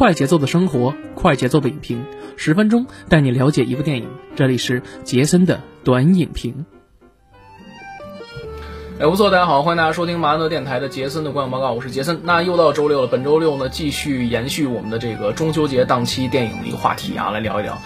快节奏的生活，快节奏的影评，十分钟带你了解一部电影。这里是杰森的短影评。哎，不错，大家好，欢迎大家收听马安德电台的杰森的观影报告，我是杰森。那又到周六了，本周六呢，继续延续我们的这个中秋节档期电影的一个话题啊，来聊一聊。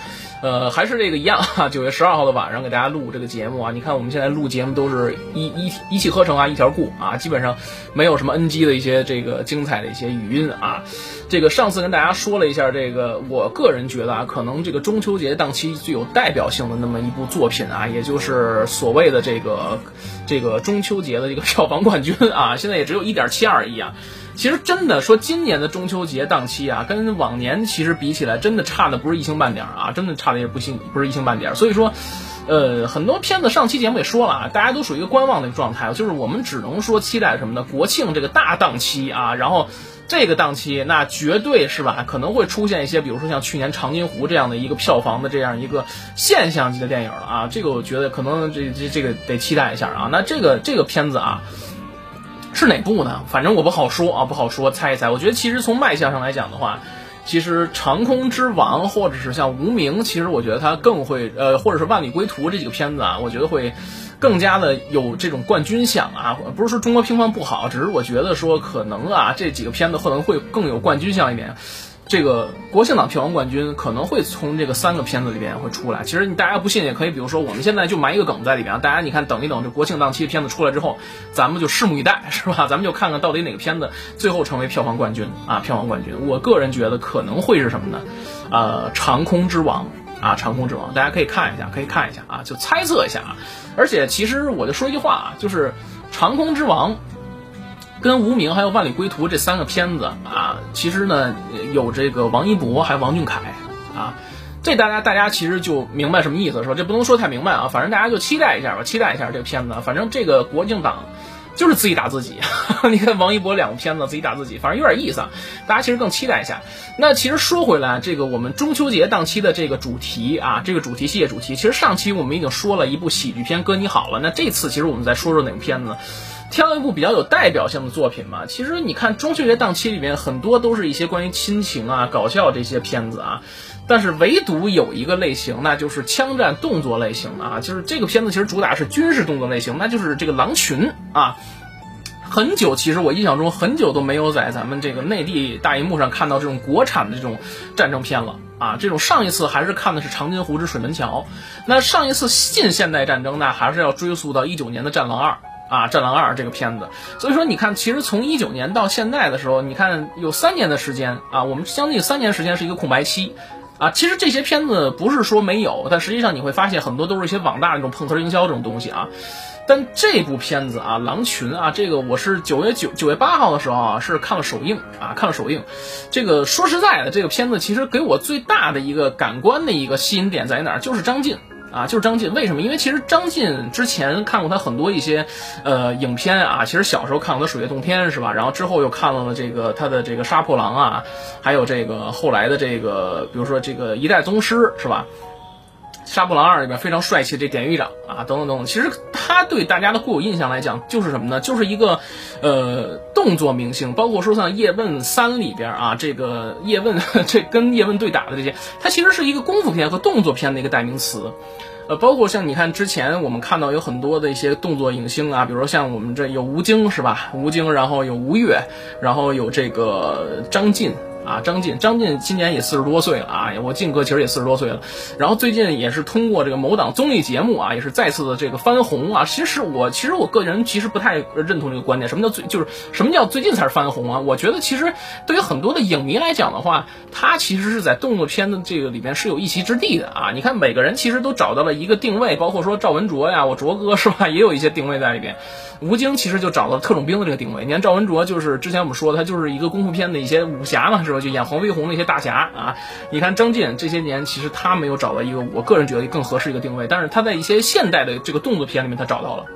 呃，还是这个一样哈，九月十二号的晚上给大家录这个节目啊。你看我们现在录节目都是一一一气呵成啊，一条过啊，基本上没有什么 NG 的一些这个精彩的一些语音啊。这个上次跟大家说了一下，这个我个人觉得啊，可能这个中秋节档期最有代表性的那么一部作品啊，也就是所谓的这个这个中秋节的这个票房冠军啊，现在也只有一点七二亿啊。其实真的说，今年的中秋节档期啊，跟往年其实比起来，真的差的不是一星半点啊，真的差的也不星不是一星半点。所以说，呃，很多片子上期节目也说了啊，大家都属于一个观望的一个状态，就是我们只能说期待什么呢？国庆这个大档期啊，然后这个档期那绝对是吧，可能会出现一些，比如说像去年《长津湖》这样的一个票房的这样一个现象级的电影了啊，这个我觉得可能这这这个得期待一下啊。那这个这个片子啊。是哪部呢？反正我不好说啊，不好说，猜一猜。我觉得其实从卖相上来讲的话，其实《长空之王》或者是像《无名》，其实我觉得它更会，呃，或者是《万里归途》这几个片子啊，我觉得会更加的有这种冠军相啊。不是说中国乒乓不好，只是我觉得说可能啊，这几个片子可能会更有冠军相一点。这个国庆档票房冠军可能会从这个三个片子里边会出来。其实你大家不信也可以，比如说我们现在就埋一个梗在里边，大家你看等一等，这国庆档期的片子出来之后，咱们就拭目以待，是吧？咱们就看看到底哪个片子最后成为票房冠军啊！票房冠军，我个人觉得可能会是什么呢？呃，长空之王啊，长空之王，大家可以看一下，可以看一下啊，就猜测一下啊。而且其实我就说一句话啊，就是长空之王。跟无名还有万里归途这三个片子啊，其实呢有这个王一博还有王俊凯啊，这大家大家其实就明白什么意思是吧？这不能说太明白啊，反正大家就期待一下吧，期待一下这个片子。反正这个国庆档就是自己打自己，你看王一博两个片子自己打自己，反正有点意思啊。大家其实更期待一下。那其实说回来，这个我们中秋节档期的这个主题啊，这个主题系列主题，其实上期我们已经说了一部喜剧片《哥你好了》，那这次其实我们再说说哪个片子？挑一部比较有代表性的作品嘛，其实你看中秋节档期里面很多都是一些关于亲情啊、搞笑这些片子啊，但是唯独有一个类型，那就是枪战动作类型的啊，就是这个片子其实主打是军事动作类型，那就是这个《狼群》啊。很久，其实我印象中很久都没有在咱们这个内地大荧幕上看到这种国产的这种战争片了啊。这种上一次还是看的是《长津湖之水门桥》，那上一次近现代战争呢，还是要追溯到一九年的《战狼二》。啊，《战狼二》这个片子，所以说你看，其实从一九年到现在的时候，你看有三年的时间啊，我们将近三年时间是一个空白期，啊，其实这些片子不是说没有，但实际上你会发现很多都是一些网大那种碰瓷营销这种东西啊。但这部片子啊，《狼群》啊，这个我是九月九九月八号的时候啊，是看了首映啊，看了首映。这个说实在的，这个片子其实给我最大的一个感官的一个吸引点在哪儿，就是张晋。啊，就是张晋，为什么？因为其实张晋之前看过他很多一些，呃，影片啊。其实小时候看过他《水月洞天》，是吧？然后之后又看了了这个他的这个《杀破狼》啊，还有这个后来的这个，比如说这个《一代宗师》，是吧？《杀破狼二》里边非常帅气的这典狱长啊，等等等等。其实他对大家的固有印象来讲，就是什么呢？就是一个呃动作明星。包括说像《叶问三》里边啊，这个叶问 这跟叶问对打的这些，他其实是一个功夫片和动作片的一个代名词。呃，包括像你看之前我们看到有很多的一些动作影星啊，比如说像我们这有吴京是吧？吴京，然后有吴越，然后有这个张晋。啊，张晋，张晋今年也四十多岁了啊！我晋哥其实也四十多岁了，然后最近也是通过这个某档综艺节目啊，也是再次的这个翻红啊。其实我其实我个人其实不太认同这个观点，什么叫最就是什么叫最近才是翻红啊？我觉得其实对于很多的影迷来讲的话，他其实是在动作片的这个里面是有一席之地的啊。你看每个人其实都找到了一个定位，包括说赵文卓呀，我卓哥是吧，也有一些定位在里边。吴京其实就找到了特种兵的这个定位。你看赵文卓就是之前我们说的，他就是一个功夫片的一些武侠嘛，是就演黄飞鸿那些大侠啊。你看张晋这些年，其实他没有找到一个我个人觉得更合适一个定位，但是他在一些现代的这个动作片里面他找到了。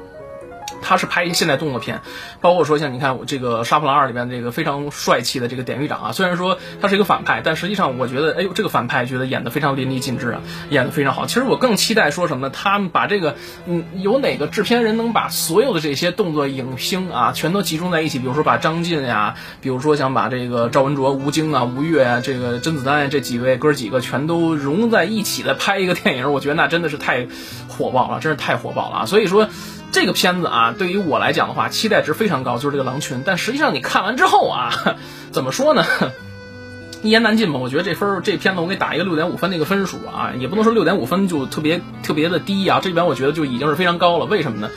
他是拍一些现代动作片，包括说像你看我这个《杀破狼二》里边这个非常帅气的这个典狱长啊，虽然说他是一个反派，但实际上我觉得，哎呦，这个反派觉得演得非常淋漓尽致啊，演得非常好。其实我更期待说什么呢？他们把这个，嗯，有哪个制片人能把所有的这些动作影星啊，全都集中在一起？比如说把张晋呀，比如说想把这个赵文卓、吴京啊、吴越啊，这个甄子丹这几位哥几个全都融在一起来拍一个电影，我觉得那真的是太火爆了，真是太火爆了啊！所以说。这个片子啊，对于我来讲的话，期待值非常高，就是这个狼群。但实际上你看完之后啊，怎么说呢？一言难尽吧。我觉得这分这片子我给打一个六点五分的一个分数啊，也不能说六点五分就特别特别的低啊。这边我觉得就已经是非常高了。为什么呢？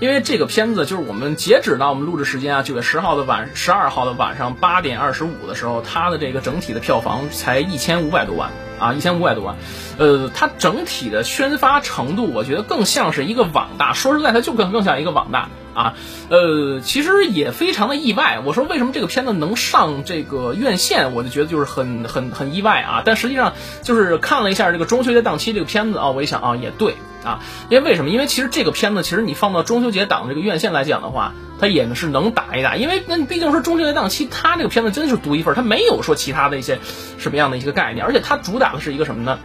因为这个片子就是我们截止到我们录制时间啊，九月十号的晚十二号的晚上八点二十五的时候，它的这个整体的票房才一千五百多万啊，一千五百多万。呃，它整体的宣发程度，我觉得更像是一个网大。说实在，它就更更像一个网大啊。呃，其实也非常的意外。我说为什么这个片子能上这个院线，我就觉得就是很很很意外啊。但实际上就是看了一下这个中秋节档期这个片子啊，我一想啊，也对。啊，因为为什么？因为其实这个片子，其实你放到中秋节档这个院线来讲的话，他也是能打一打。因为那毕竟说中秋节档期，他这个片子真的是独一份，他没有说其他的一些什么样的一个概念，而且他主打的是一个什么呢？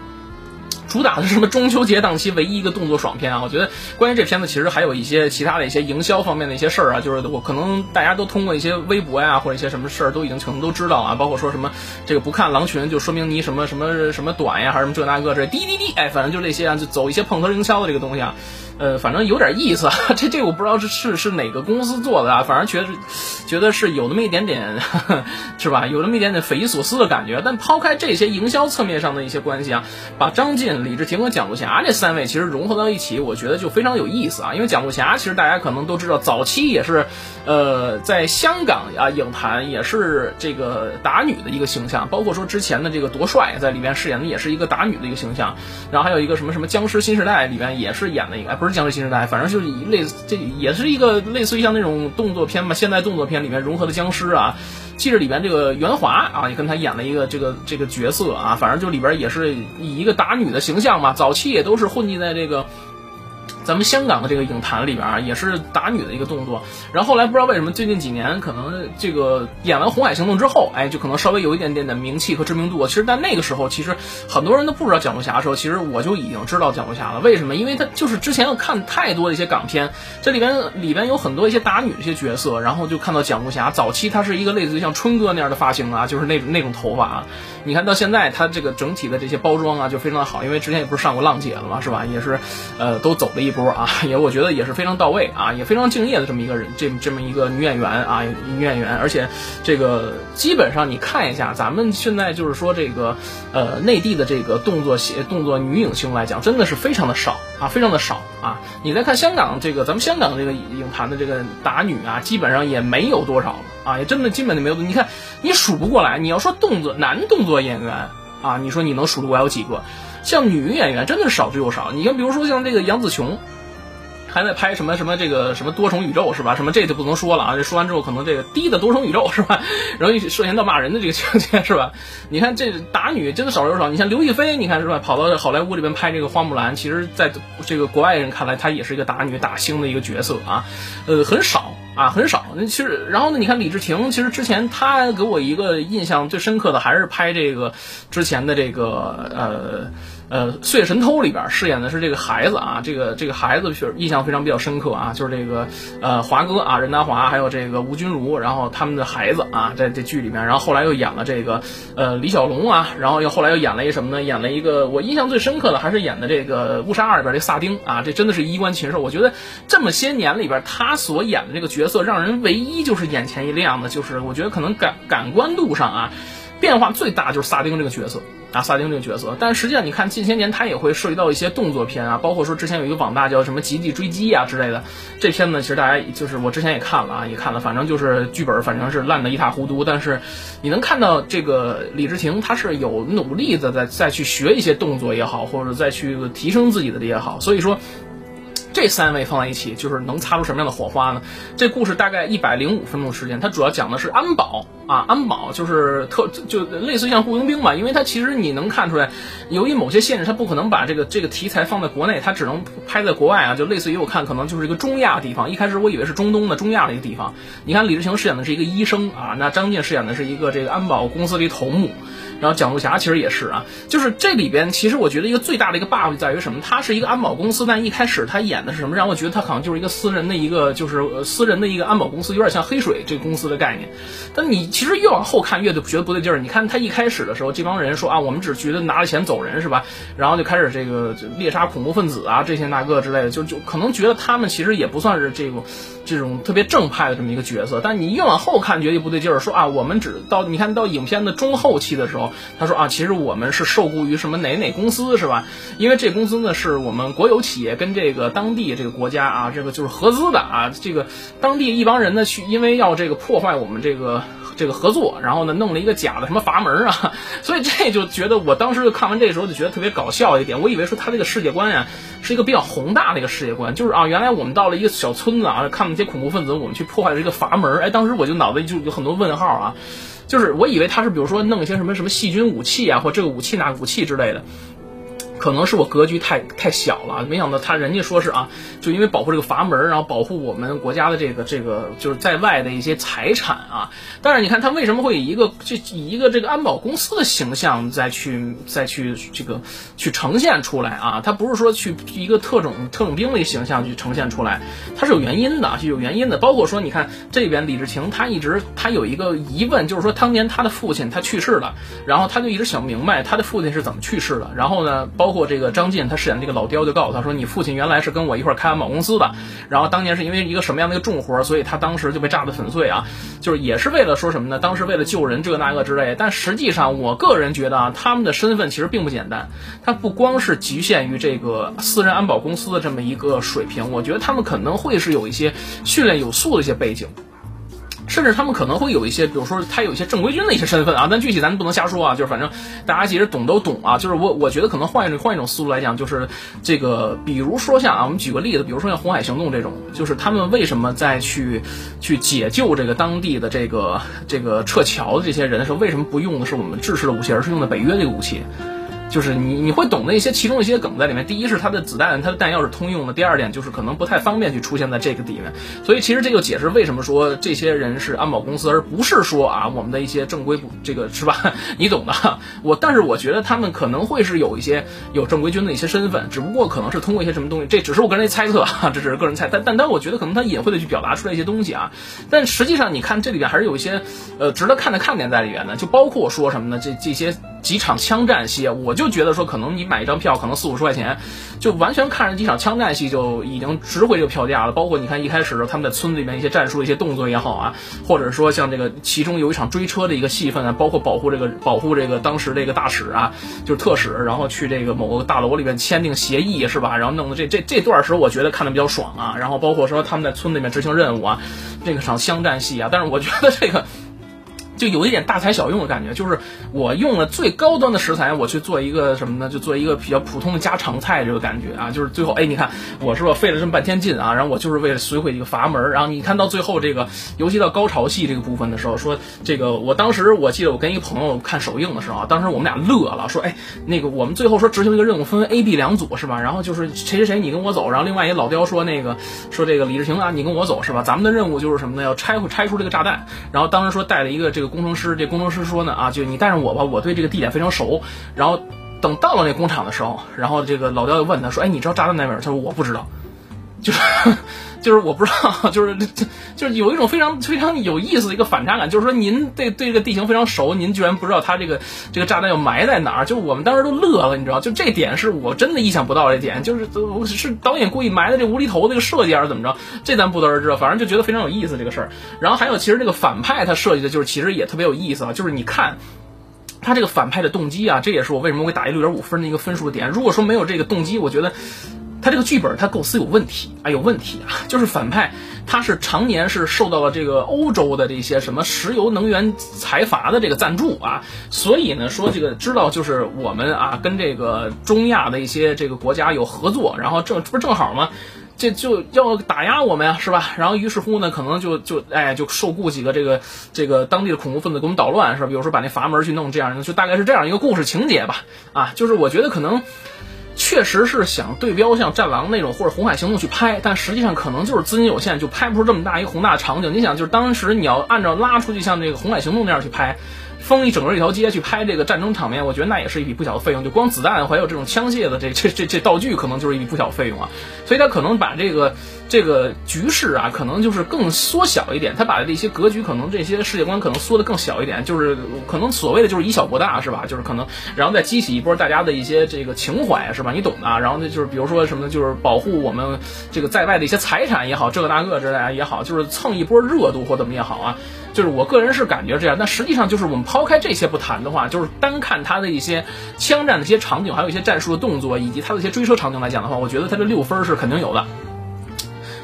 主打的是什么？中秋节档期唯一一个动作爽片啊！我觉得关于这片子，其实还有一些其他的一些营销方面的一些事儿啊，就是我可能大家都通过一些微博呀，或者一些什么事儿，都已经可能都知道啊。包括说什么这个不看狼群，就说明你什么什么什么短呀，还是什么这那个这滴滴滴，哎，反正就这些啊，就走一些碰头营销的这个东西啊。呃，反正有点意思啊，这这我不知道是是是哪个公司做的啊，反正觉得觉得是有那么一点点，是吧？有那么一点点匪夷所思的感觉。但抛开这些营销侧面上的一些关系啊，把张晋、李治廷和蒋璐霞这三位其实融合到一起，我觉得就非常有意思啊。因为蒋璐霞其实大家可能都知道，早期也是呃在香港啊影坛也是这个打女的一个形象，包括说之前的这个夺帅在里面饰演的也是一个打女的一个形象，然后还有一个什么什么僵尸新时代里面也是演的一个，哎不是。僵尸新时代，反正就是类似，这也是一个类似于像那种动作片嘛，现代动作片里面融合的僵尸啊。记着里面这个袁华啊，也跟他演了一个这个这个角色啊，反正就里边也是以一个打女的形象嘛，早期也都是混迹在这个。咱们香港的这个影坛里边啊，也是打女的一个动作。然后后来不知道为什么，最近几年可能这个演完《红海行动》之后，哎，就可能稍微有一点点的名气和知名度。其实，在那个时候，其实很多人都不知道蒋路侠的时候，其实我就已经知道蒋路侠了。为什么？因为他就是之前看太多的一些港片，这里边里边有很多一些打女的一些角色，然后就看到蒋路侠早期他是一个类似于像春哥那样的发型啊，就是那种那种头发啊。你看到现在他这个整体的这些包装啊，就非常的好，因为之前也不是上过浪姐了嘛，是吧？也是，呃，都走了一波啊，也我觉得也是非常到位啊，也非常敬业的这么一个人，这这么一个女演员啊，女演员，而且这个基本上你看一下，咱们现在就是说这个，呃，内地的这个动作写动作女影星来讲，真的是非常的少啊，非常的少啊。你再看香港这个，咱们香港这个影坛的这个打女啊，基本上也没有多少了啊，也真的基本就没有。你看你数不过来，你要说动作男动作演员啊，你说你能数得过来有几个？像女演员真的少之又少。你看，比如说像这个杨紫琼。还在拍什么什么这个什么多重宇宙是吧？什么这就不能说了啊！这说完之后，可能这个低的多重宇宙是吧？容易涉嫌到骂人的这个情节是吧？你看这打女真的少之又少。你像刘亦菲，你看是吧？跑到好莱坞里边拍这个花木兰，其实在这个国外人看来，她也是一个打女打星的一个角色啊。呃，很少啊，很少。那其实，然后呢？你看李治廷，其实之前他给我一个印象最深刻的还是拍这个之前的这个呃。呃，《岁月神偷》里边饰演的是这个孩子啊，这个这个孩子是印象非常比较深刻啊，就是这个呃华哥啊，任达华还有这个吴君如，然后他们的孩子啊，在这剧里面，然后后来又演了这个呃李小龙啊，然后又后来又演了一什么呢？演了一个我印象最深刻的还是演的这个《误杀二》里边这萨丁啊，这真的是衣冠禽兽。我觉得这么些年里边他所演的这个角色，让人唯一就是眼前一亮的，就是我觉得可能感感官度上啊变化最大就是萨丁这个角色。啊，萨丁这个角色，但实际上你看近些年他也会涉及到一些动作片啊，包括说之前有一个网大叫什么《极地追击》啊之类的，这片子其实大家就是我之前也看了啊，也看了，反正就是剧本反正是烂的一塌糊涂，但是你能看到这个李治廷他是有努力的在再去学一些动作也好，或者再去提升自己的也好，所以说。这三位放在一起，就是能擦出什么样的火花呢？这故事大概一百零五分钟时间，它主要讲的是安保啊，安保就是特就类似像雇佣兵吧，因为它其实你能看出来，由于某些限制，它不可能把这个这个题材放在国内，它只能拍在国外啊，就类似于我看可能就是一个中亚地方，一开始我以为是中东的中亚的一个地方。你看李志勤饰演的是一个医生啊，那张晋饰演的是一个这个安保公司的一头目。然后蒋璐霞其实也是啊，就是这里边其实我觉得一个最大的一个 bug 在于什么？他是一个安保公司，但一开始他演的是什么？让我觉得他好像就是一个私人的一个就是私人的一个安保公司，有点像黑水这个公司的概念。但你其实越往后看越觉得不对劲儿。你看他一开始的时候，这帮人说啊，我们只觉得拿了钱走人是吧？然后就开始这个猎杀恐怖分子啊，这些那个之类的，就就可能觉得他们其实也不算是这个这种特别正派的这么一个角色。但你越往后看觉得不对劲儿，说啊，我们只到你看到影片的中后期的时候。他说啊，其实我们是受雇于什么哪哪公司是吧？因为这公司呢是我们国有企业跟这个当地这个国家啊，这个就是合资的啊。这个当地一帮人呢去，因为要这个破坏我们这个这个合作，然后呢弄了一个假的什么阀门啊。所以这就觉得我当时就看完这时候就觉得特别搞笑一点。我以为说他这个世界观呀是一个比较宏大的一个世界观，就是啊，原来我们到了一个小村子啊，看那些恐怖分子，我们去破坏了这个阀门。哎，当时我就脑子里就有很多问号啊。就是我以为他是比如说弄一些什么什么细菌武器啊，或这个武器那个武器之类的。可能是我格局太太小了，没想到他人家说是啊，就因为保护这个阀门，然后保护我们国家的这个这个就是在外的一些财产啊。但是你看他为什么会以一个这以一个这个安保公司的形象再去再去这个去呈现出来啊？他不是说去一个特种特种兵的形象去呈现出来，他是有原因的，是有原因的。包括说你看这边李志勤，他一直他有一个疑问，就是说当年他的父亲他去世了，然后他就一直想明白他的父亲是怎么去世的。然后呢，包包括这个张晋，他饰演这个老刁就告诉他说：“你父亲原来是跟我一块开安保公司的，然后当年是因为一个什么样的一个重活，所以他当时就被炸得粉碎啊，就是也是为了说什么呢？当时为了救人这个那个之类。但实际上，我个人觉得啊，他们的身份其实并不简单，他不光是局限于这个私人安保公司的这么一个水平，我觉得他们可能会是有一些训练有素的一些背景。”甚至他们可能会有一些，比如说他有一些正规军的一些身份啊，但具体咱不能瞎说啊。就是反正大家其实懂都懂啊。就是我我觉得可能换一种换一种思路来讲，就是这个，比如说像啊，我们举个例子，比如说像红海行动这种，就是他们为什么在去去解救这个当地的这个这个撤侨的这些人的时候，为什么不用的是我们制式的武器，而是用的北约这个武器？就是你你会懂的一些其中一些梗在里面。第一是它的子弹，它的弹药是通用的。第二点就是可能不太方便去出现在这个里面。所以其实这就解释为什么说这些人是安保公司，而不是说啊我们的一些正规部这个是吧？你懂的。我但是我觉得他们可能会是有一些有正规军的一些身份，只不过可能是通过一些什么东西，这只是我个人的猜测，这只是个人猜。但但但我觉得可能他隐晦的去表达出来一些东西啊。但实际上你看这里边还是有一些呃值得看的看点在里面的，就包括说什么呢？这这些。几场枪战戏，我就觉得说，可能你买一张票，可能四五十块钱，就完全看着几场枪战戏就已经值回这个票价了。包括你看一开始他们在村子里面一些战术、一些动作也好啊，或者说像这个其中有一场追车的一个戏份啊，包括保护这个保护这个当时这个大使啊，就是特使，然后去这个某个大楼里面签订协议是吧？然后弄的这这这段时候，我觉得看的比较爽啊。然后包括说他们在村子里面执行任务啊，这个场枪战戏啊，但是我觉得这个。就有一点大材小用的感觉，就是我用了最高端的食材，我去做一个什么呢？就做一个比较普通的家常菜，这个感觉啊，就是最后，哎，你看我是不是费了这么半天劲啊？然后我就是为了摧毁一个阀门，然后你看到最后这个，尤其到高潮戏这个部分的时候，说这个，我当时我记得我跟一个朋友看首映的时候，当时我们俩乐了，说，哎，那个我们最后说执行一个任务，分为 A、B 两组是吧？然后就是谁谁谁你跟我走，然后另外一个老刁说那个说这个李志行啊，你跟我走是吧？咱们的任务就是什么呢？要拆拆出这个炸弹，然后当时说带了一个这个。工程师，这工程师说呢啊，就你带上我吧，我对这个地点非常熟。然后等到了那工厂的时候，然后这个老刁就问他说：“哎，你知道炸弹在哪儿？”他说：“我不知道。”就是。就是我不知道，就是就 就是有一种非常非常有意思的一个反差感，就是说您对对这个地形非常熟，您居然不知道它这个这个炸弹要埋在哪儿，就我们当时都乐了，你知道，就这点是我真的意想不到这点，就是是导演故意埋的这无厘头这个设计还是怎么着，这咱不得而知，反正就觉得非常有意思这个事儿。然后还有其实这个反派他设计的就是其实也特别有意思啊，就是你看他这个反派的动机啊，这也是我为什么会打一六点五分的一个分数点。如果说没有这个动机，我觉得。他这个剧本他构思有问题啊，有问题啊！就是反派他是常年是受到了这个欧洲的这些什么石油能源财阀的这个赞助啊，所以呢说这个知道就是我们啊跟这个中亚的一些这个国家有合作，然后正这不正好吗？这就要打压我们呀，是吧？然后于是乎呢，可能就就哎就受雇几个这个这个当地的恐怖分子给我们捣乱，是吧？比如说把那阀门去弄这样，就大概是这样一个故事情节吧。啊，就是我觉得可能确实是想对标像《战狼》那种或者《红海行动》去拍，但实际上可能就是资金有限，就拍不出这么大一个宏大场景。你想，就是当时你要按照拉出去像这个《红海行动》那样去拍。封一整个一条街去拍这个战争场面，我觉得那也是一笔不小的费用。就光子弹还有这种枪械的这这这这道具，可能就是一笔不小费用啊。所以他可能把这个这个局势啊，可能就是更缩小一点。他把这些格局，可能这些世界观可能缩得更小一点。就是可能所谓的就是以小博大，是吧？就是可能然后再激起一波大家的一些这个情怀，是吧？你懂的。然后呢，就是比如说什么，就是保护我们这个在外的一些财产也好，这个那个之类也好，就是蹭一波热度或怎么也好啊。就是我个人是感觉这样，但实际上就是我们抛开这些不谈的话，就是单看他的一些枪战的一些场景，还有一些战术的动作，以及他的一些追车场景来讲的话，我觉得他这六分是肯定有的。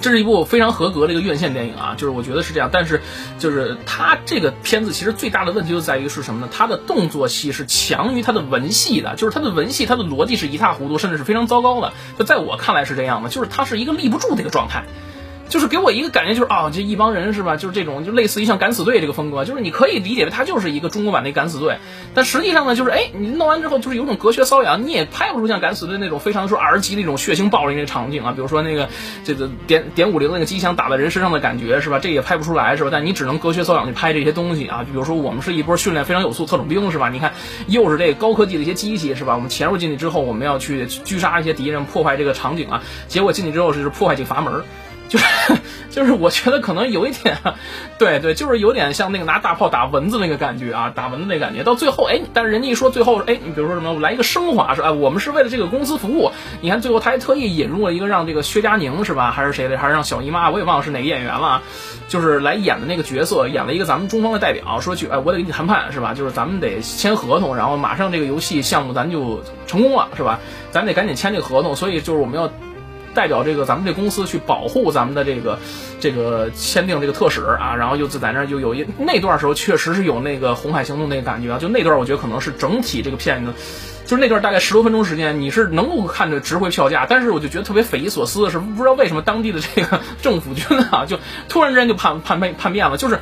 这是一部非常合格的一个院线电影啊，就是我觉得是这样。但是，就是他这个片子其实最大的问题就在于是什么呢？他的动作戏是强于他的文戏的，就是他的文戏，他的逻辑是一塌糊涂，甚至是非常糟糕的。就在我看来是这样的，就是他是一个立不住的一个状态。就是给我一个感觉，就是啊，这一帮人是吧？就是这种，就类似于像敢死队这个风格，就是你可以理解为它就是一个中国版的敢死队，但实际上呢，就是哎，你弄完之后就是有种隔靴搔痒，你也拍不出像敢死队那种非常说 R 级那种血腥暴力那场景啊，比如说那个这个点点五零那个机枪打在人身上的感觉是吧？这也拍不出来是吧？但你只能隔靴搔痒去拍这些东西啊，比如说我们是一波训练非常有素特种兵是吧？你看又是这个高科技的一些机器是吧？我们潜入进去之后，我们要去狙杀一些敌人，破坏这个场景啊，结果进去之后是破坏这个阀门。就是就是，我觉得可能有一点，对对，就是有点像那个拿大炮打蚊子那个感觉啊，打蚊子那感觉。到最后，哎，但是人家一说最后，哎，你比如说什么，来一个升华，说哎，我们是为了这个公司服务。你看最后他还特意引入了一个让这个薛佳凝是吧，还是谁的，还是让小姨妈，我也忘了是哪个演员了，就是来演的那个角色，演了一个咱们中方的代表，说去，哎，我得跟你谈判是吧？就是咱们得签合同，然后马上这个游戏项目咱就成功了是吧？咱得赶紧签这个合同，所以就是我们要。代表这个咱们这公司去保护咱们的这个这个签订这个特使啊，然后就在那儿就有一那段时候确实是有那个红海行动那个感觉啊，就那段我觉得可能是整体这个片子，就是那段大概十多分钟时间，你是能够看着值回票价，但是我就觉得特别匪夷所思的是，不知道为什么当地的这个 政府军啊，就突然之间就叛叛变叛变了，就是。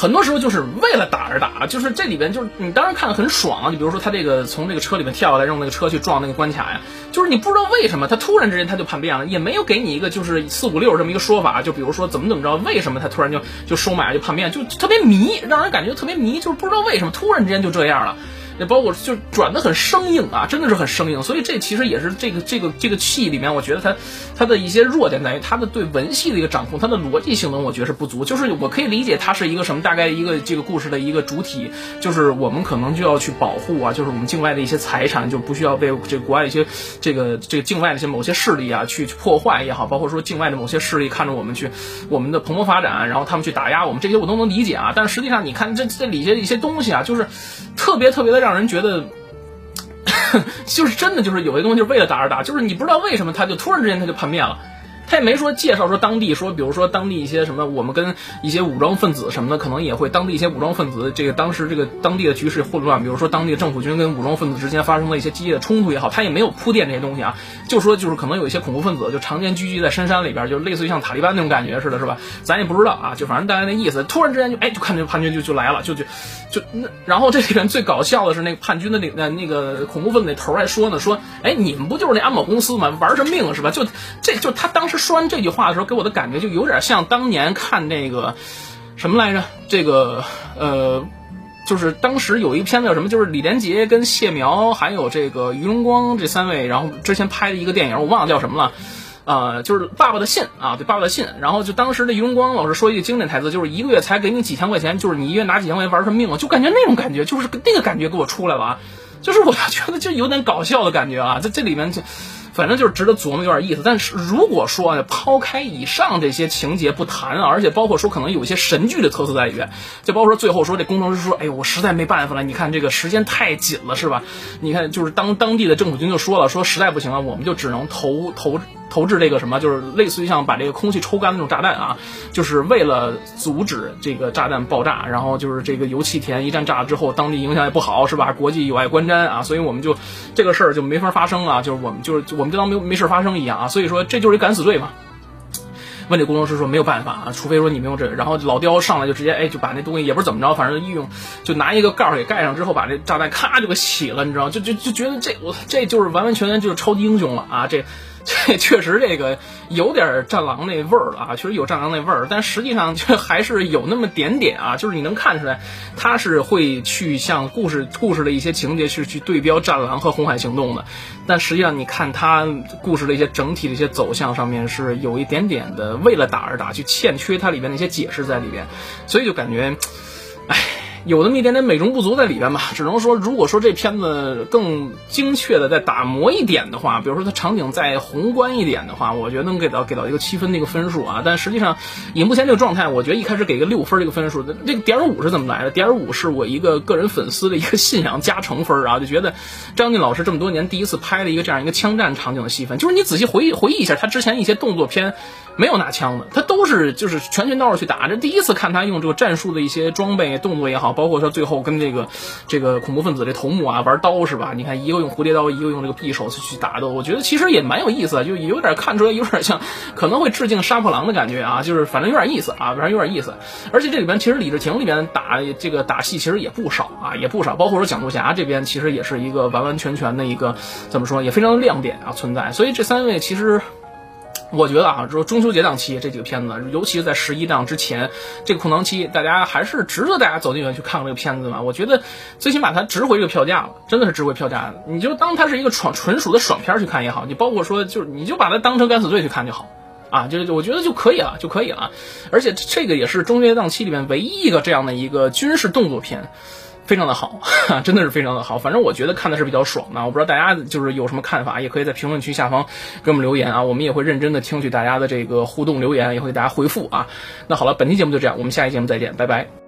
很多时候就是为了打而打，就是这里边就是你当然看的很爽啊，就比如说他这个从这个车里面跳下来，用那个车去撞那个关卡呀，就是你不知道为什么他突然之间他就叛变了，也没有给你一个就是四五六这么一个说法，就比如说怎么怎么着，为什么他突然就就收买就叛变，就特别迷，让人感觉特别迷，就是不知道为什么突然之间就这样了。也包括就转的很生硬啊，真的是很生硬，所以这其实也是这个这个这个戏里面，我觉得它它的一些弱点在于它的对文戏的一个掌控，它的逻辑性能我觉得是不足。就是我可以理解它是一个什么，大概一个这个故事的一个主体，就是我们可能就要去保护啊，就是我们境外的一些财产就不需要被这国外一些这个这个境外的一些某些势力啊去破坏也好，包括说境外的某些势力看着我们去我们的蓬勃发展，然后他们去打压我们，这些我都能理解啊。但是实际上你看这这里些一些东西啊，就是特别特别的让。让人觉得，就是真的，就是有些东西就是为了打而打，就是你不知道为什么他就突然之间他就叛变了。他也没说介绍说当地说，比如说当地一些什么，我们跟一些武装分子什么的，可能也会当地一些武装分子，这个当时这个当地的局势混乱，比如说当地政府军跟武装分子之间发生了一些激烈的冲突也好，他也没有铺垫这些东西啊，就说就是可能有一些恐怖分子就常年聚集在深山里边，就类似于像塔利班那种感觉似的，是吧？咱也不知道啊，就反正大概那意思。突然之间就哎，就看见叛军就就来了，就就就那，然后这里面最搞笑的是那个叛军的那那那个恐怖分子那头还说呢，说哎，你们不就是那安保公司吗？玩什么命是吧？就这就他当时说完这句话的时候。给我的感觉就有点像当年看那个什么来着？这个呃，就是当时有一片子叫什么？就是李连杰跟谢苗还有这个于荣光这三位，然后之前拍的一个电影，我忘了叫什么了。呃，就是《爸爸的信》啊，对，《爸爸的信》。然后就当时的于荣光老师说一个经典台词，就是一个月才给你几千块钱，就是你一月拿几千块钱玩什么命啊？就感觉那种感觉，就是那个感觉给我出来了啊！就是我觉得就有点搞笑的感觉啊，在这里面就。反正就是值得琢磨，有点意思。但是如果说抛开以上这些情节不谈啊，而且包括说可能有一些神剧的特色在里面，就包括说最后说这工程师说：“哎呦，我实在没办法了，你看这个时间太紧了，是吧？你看，就是当当地的政府军就说了，说实在不行了，我们就只能投投投掷这个什么，就是类似于像把这个空气抽干那种炸弹啊，就是为了阻止这个炸弹爆炸，然后就是这个油气田一旦炸了之后，当地影响也不好，是吧？国际有碍观瞻啊，所以我们就这个事儿就没法发生 啊，就是我们就是我们就当没没事发生一样啊，所以说这就是一敢死队嘛。问这工程师说没有办法啊，除非说你没有这，然后老刁上来就直接哎就把那东西也不是怎么着，反正一用就拿一个盖儿给盖上之后，把这炸弹咔就给起了，你知道就就就觉得这我这就是完完全全就是超级英雄了啊这。这 确实这个有点战狼那味儿了啊，确实有战狼那味儿，但实际上就还是有那么点点啊，就是你能看出来，他是会去向故事故事的一些情节是去对标战狼和红海行动的，但实际上你看他故事的一些整体的一些走向上面是有一点点的为了打而打，去欠缺它里面的一些解释在里边，所以就感觉，唉。有那么一点点美中不足在里边吧，只能说，如果说这片子更精确的再打磨一点的话，比如说它场景再宏观一点的话，我觉得能给到给到一个七分的一个分数啊。但实际上，以目前这个状态，我觉得一开始给个六分这个分数，这个点五是怎么来的？点五是我一个个人粉丝的一个信仰加成分啊，就觉得张晋老师这么多年第一次拍了一个这样一个枪战场景的戏份，就是你仔细回忆回忆一下他之前一些动作片。没有拿枪的，他都是就是拳拳到肉去打。这第一次看他用这个战术的一些装备动作也好，包括说最后跟这个这个恐怖分子这头目啊玩刀是吧？你看一个用蝴蝶刀，一个用这个匕首去去打斗，我觉得其实也蛮有意思，就有点看出来有点像可能会致敬杀破狼的感觉啊，就是反正有点意思啊，反正有点意思。而且这里边其实李治廷里边打这个打戏其实也不少啊，也不少，包括说蒋渡侠这边其实也是一个完完全全的一个怎么说，也非常的亮点啊存在。所以这三位其实。我觉得啊，说中秋节档期这几个片子，尤其是在十一档之前这个空档期，大家还是值得大家走进去去看看这个片子嘛。我觉得最起码它值回这个票价了，真的是值回票价。你就当它是一个爽纯属的爽片去看也好，你包括说就是你就把它当成敢死队去看就好啊，就我觉得就可以了，就可以了。而且这个也是中秋节档期里面唯一一个这样的一个军事动作片。非常的好，真的是非常的好。反正我觉得看的是比较爽的。我不知道大家就是有什么看法，也可以在评论区下方给我们留言啊。我们也会认真的听取大家的这个互动留言，也会给大家回复啊。那好了，本期节目就这样，我们下期节目再见，拜拜。